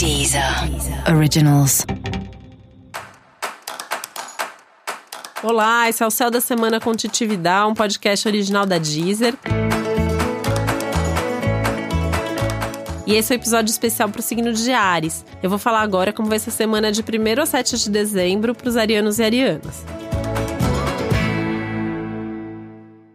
Deezer Originals. Olá, esse é o Céu da Semana com Titividade, um podcast original da Deezer. E esse é o um episódio especial para o signo de Ares. Eu vou falar agora como vai ser a semana de 1 a 7 de dezembro para os arianos e arianas.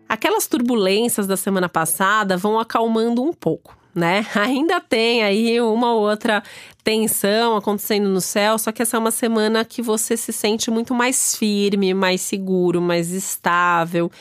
Aquelas turbulências da semana passada vão acalmando um pouco né? Ainda tem aí uma ou outra tensão acontecendo no céu, só que essa é uma semana que você se sente muito mais firme, mais seguro, mais estável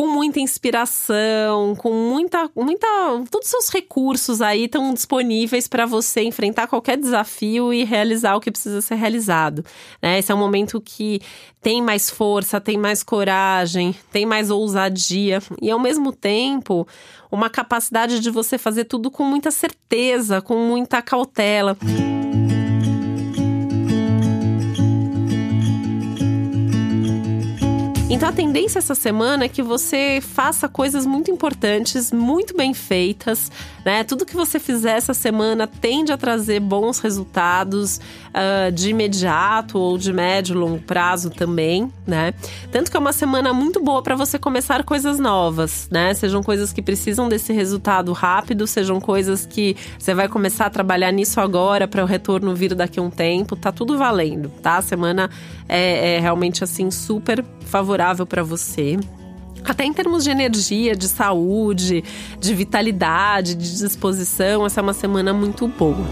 com muita inspiração, com muita, muita, todos os seus recursos aí estão disponíveis para você enfrentar qualquer desafio e realizar o que precisa ser realizado. Né? Esse é um momento que tem mais força, tem mais coragem, tem mais ousadia e ao mesmo tempo uma capacidade de você fazer tudo com muita certeza, com muita cautela. Então a tendência essa semana é que você faça coisas muito importantes, muito bem feitas, né? Tudo que você fizer essa semana tende a trazer bons resultados uh, de imediato ou de médio e longo prazo também, né? Tanto que é uma semana muito boa para você começar coisas novas, né? Sejam coisas que precisam desse resultado rápido, sejam coisas que você vai começar a trabalhar nisso agora para o retorno vir daqui a um tempo, tá tudo valendo, tá? A semana é, é realmente assim super favorável para você. Até em termos de energia, de saúde, de vitalidade, de disposição, essa é uma semana muito boa.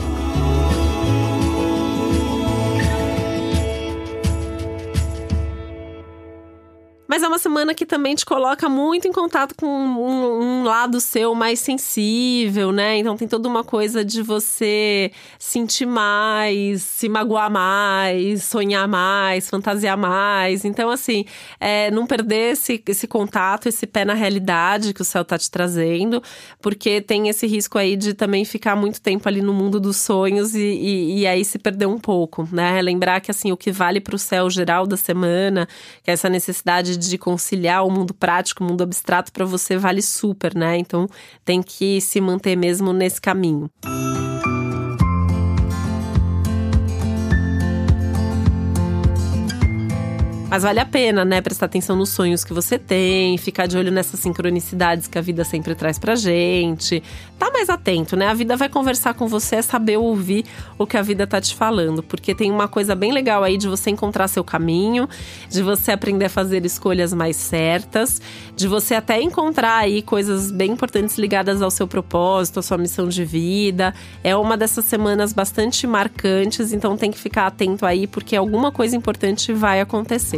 Mas é uma semana que também te coloca muito em contato com um, um, lado seu mais sensível, né? Então tem toda uma coisa de você sentir mais, se magoar mais, sonhar mais, fantasiar mais. Então, assim, é, não perder esse, esse contato, esse pé na realidade que o céu tá te trazendo, porque tem esse risco aí de também ficar muito tempo ali no mundo dos sonhos e, e, e aí se perder um pouco, né? Lembrar que, assim, o que vale para o céu geral da semana, que é essa necessidade de conciliar o mundo prático, o mundo abstrato para você vale super, né? Então tem que se manter mesmo nesse caminho. Mas vale a pena, né? Prestar atenção nos sonhos que você tem, ficar de olho nessas sincronicidades que a vida sempre traz pra gente. Tá mais atento, né? A vida vai conversar com você, é saber ouvir o que a vida tá te falando. Porque tem uma coisa bem legal aí de você encontrar seu caminho, de você aprender a fazer escolhas mais certas, de você até encontrar aí coisas bem importantes ligadas ao seu propósito, à sua missão de vida. É uma dessas semanas bastante marcantes, então tem que ficar atento aí, porque alguma coisa importante vai acontecer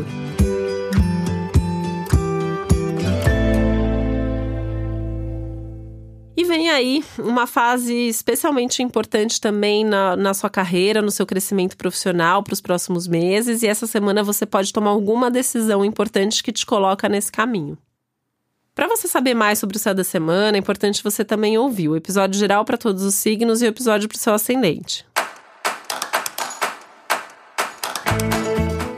E vem aí uma fase especialmente importante também na, na sua carreira, no seu crescimento profissional para os próximos meses. E essa semana você pode tomar alguma decisão importante que te coloca nesse caminho. Para você saber mais sobre o céu da semana, é importante você também ouvir o episódio geral para todos os signos e o episódio para o seu ascendente.